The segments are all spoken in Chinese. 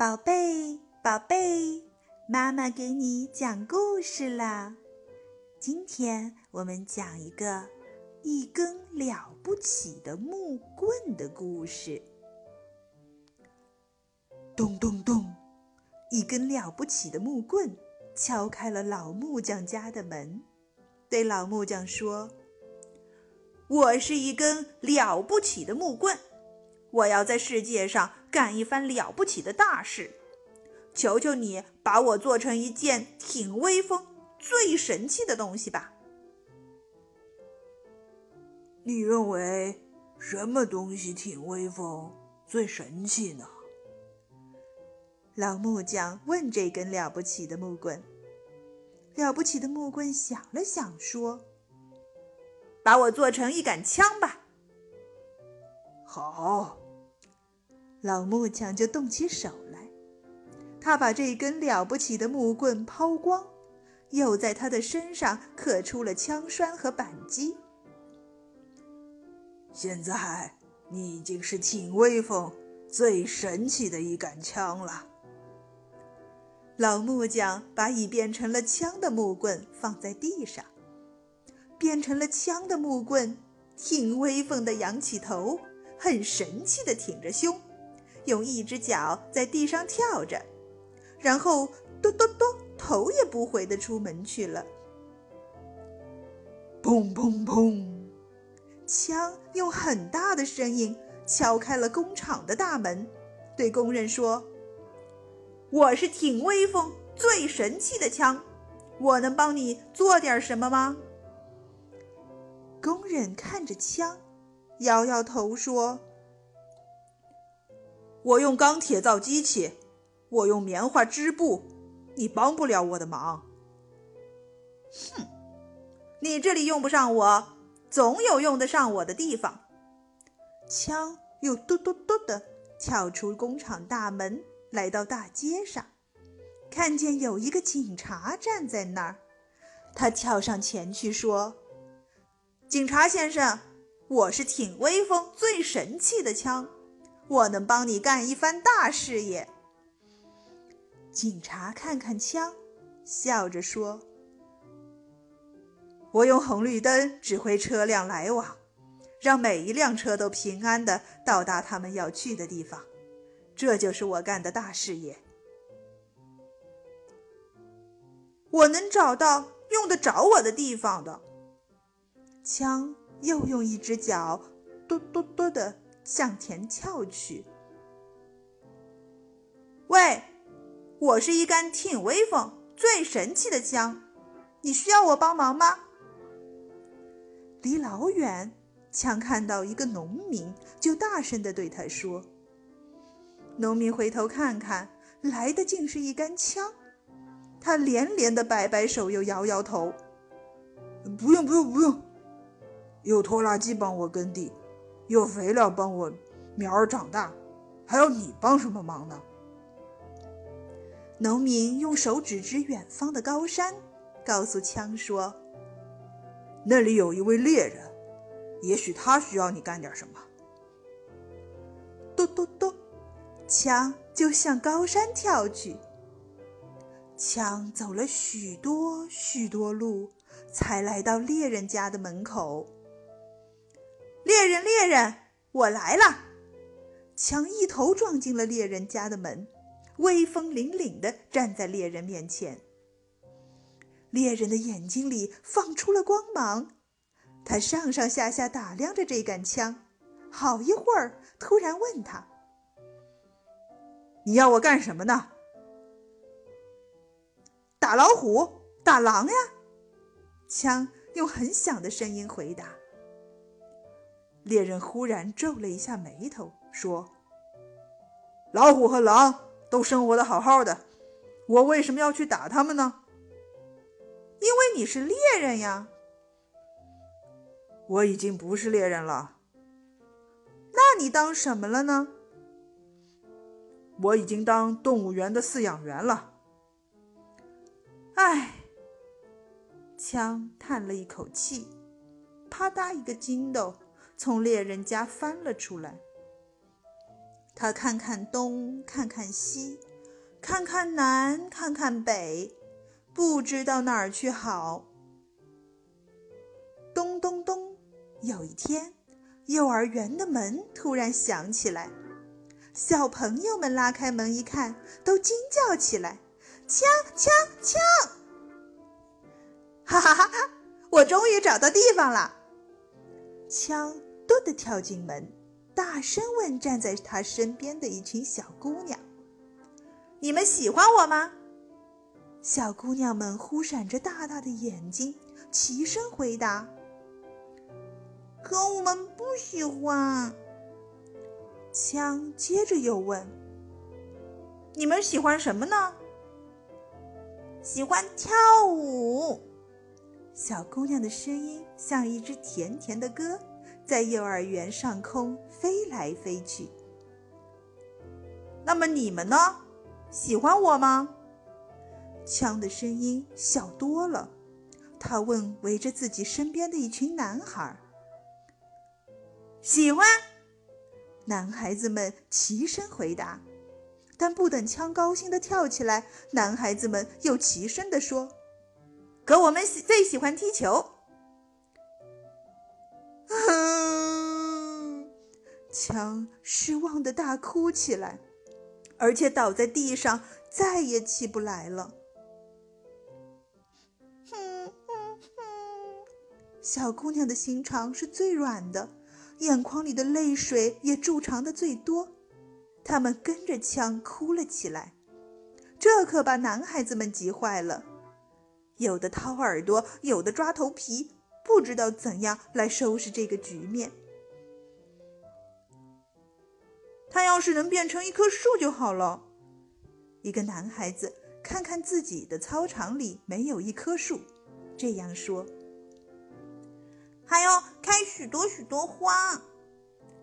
宝贝，宝贝，妈妈给你讲故事啦！今天我们讲一个一根了不起的木棍的故事。咚咚咚，一根了不起的木棍敲开了老木匠家的门，对老木匠说：“我是一根了不起的木棍。”我要在世界上干一番了不起的大事，求求你把我做成一件挺威风、最神气的东西吧！你认为什么东西挺威风、最神气呢？老木匠问这根了不起的木棍。了不起的木棍想了想，说：“把我做成一杆枪吧。”好。老木匠就动起手来，他把这根了不起的木棍抛光，又在他的身上刻出了枪栓和扳机。现在你已经是挺威风、最神气的一杆枪了。老木匠把已变成了枪的木棍放在地上，变成了枪的木棍挺威风的扬起头，很神气的挺着胸。用一只脚在地上跳着，然后咚咚咚，头也不回的出门去了。砰砰砰，枪用很大的声音敲开了工厂的大门，对工人说：“我是挺威风、最神气的枪，我能帮你做点什么吗？”工人看着枪，摇摇头说。我用钢铁造机器，我用棉花织布，你帮不了我的忙。哼，你这里用不上我，总有用得上我的地方。枪又嘟嘟嘟的跳出工厂大门，来到大街上，看见有一个警察站在那儿，他跳上前去说：“警察先生，我是挺威风、最神气的枪。”我能帮你干一番大事业。警察看看枪，笑着说：“我用红绿灯指挥车辆来往，让每一辆车都平安的到达他们要去的地方。这就是我干的大事业。我能找到用得着我的地方的。”枪又用一只脚“嘟嘟嘟”的。向前跳去。喂，我是一杆挺威风、最神气的枪，你需要我帮忙吗？离老远，枪看到一个农民，就大声地对他说：“农民回头看看，来的竟是一杆枪。他连连的摆摆手，又摇摇头：‘不用，不用，不用，有拖拉机帮我耕地。’”有肥料帮我苗儿长大，还要你帮什么忙呢？农民用手指指远方的高山，告诉枪说：“那里有一位猎人，也许他需要你干点什么。”咚咚咚，枪就向高山跳去。枪走了许多许多路，才来到猎人家的门口。猎人，猎人，我来了！枪一头撞进了猎人家的门，威风凛凛地站在猎人面前。猎人的眼睛里放出了光芒，他上上下下打量着这杆枪，好一会儿，突然问他：“你要我干什么呢？”“打老虎，打狼呀！”枪用很响的声音回答。猎人忽然皱了一下眉头，说：“老虎和狼都生活的好好的，我为什么要去打他们呢？”“因为你是猎人呀。”“我已经不是猎人了。”“那你当什么了呢？”“我已经当动物园的饲养员了。”“唉。”枪叹了一口气，啪嗒一个筋斗。从猎人家翻了出来，他看看东，看看西，看看南，看看北，不知道哪儿去好。咚咚咚！有一天，幼儿园的门突然响起来，小朋友们拉开门一看，都惊叫起来：“枪枪枪！” 哈哈哈哈！我终于找到地方了。枪咚地跳进门，大声问站在他身边的一群小姑娘：“你们喜欢我吗？”小姑娘们忽闪着大大的眼睛，齐声回答。可我们不喜欢。枪接着又问：“你们喜欢什么呢？”“喜欢跳舞。”小姑娘的声音像一只甜甜的歌，在幼儿园上空飞来飞去。那么你们呢？喜欢我吗？枪的声音小多了。他问围着自己身边的一群男孩。喜欢，男孩子们齐声回答。但不等枪高兴地跳起来，男孩子们又齐声地说：“可我们喜最喜欢踢球。”枪失望的大哭起来，而且倒在地上，再也起不来了。哼哼哼！小姑娘的心肠是最软的。眼眶里的泪水也贮藏的最多，他们跟着枪哭了起来，这可把男孩子们急坏了，有的掏耳朵，有的抓头皮，不知道怎样来收拾这个局面。他要是能变成一棵树就好了。一个男孩子看看自己的操场里没有一棵树，这样说。还要开许多许多花，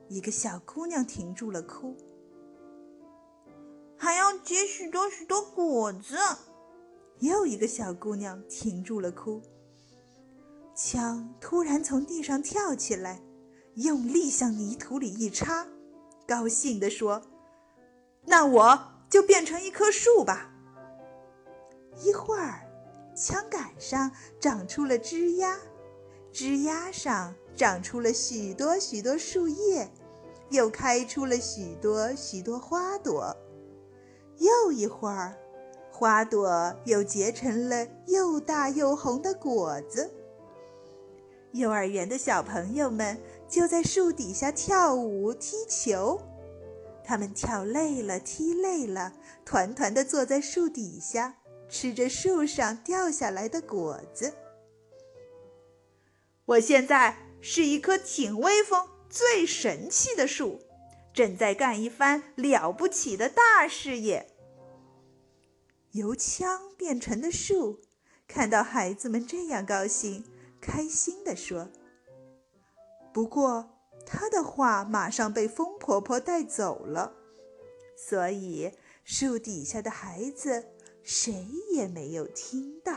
一个小姑娘停住了哭。还要结许多许多果子，又一个小姑娘停住了哭。枪突然从地上跳起来，用力向泥土里一插，高兴地说：“那我就变成一棵树吧。”一会儿，枪杆上长出了枝丫。枝丫上长出了许多许多树叶，又开出了许多许多花朵。又一会儿，花朵又结成了又大又红的果子。幼儿园的小朋友们就在树底下跳舞、踢球。他们跳累了，踢累了，团团地坐在树底下，吃着树上掉下来的果子。我现在是一棵挺威风、最神气的树，正在干一番了不起的大事业。由枪变成的树，看到孩子们这样高兴，开心地说：“不过，他的话马上被风婆婆带走了，所以树底下的孩子谁也没有听到。”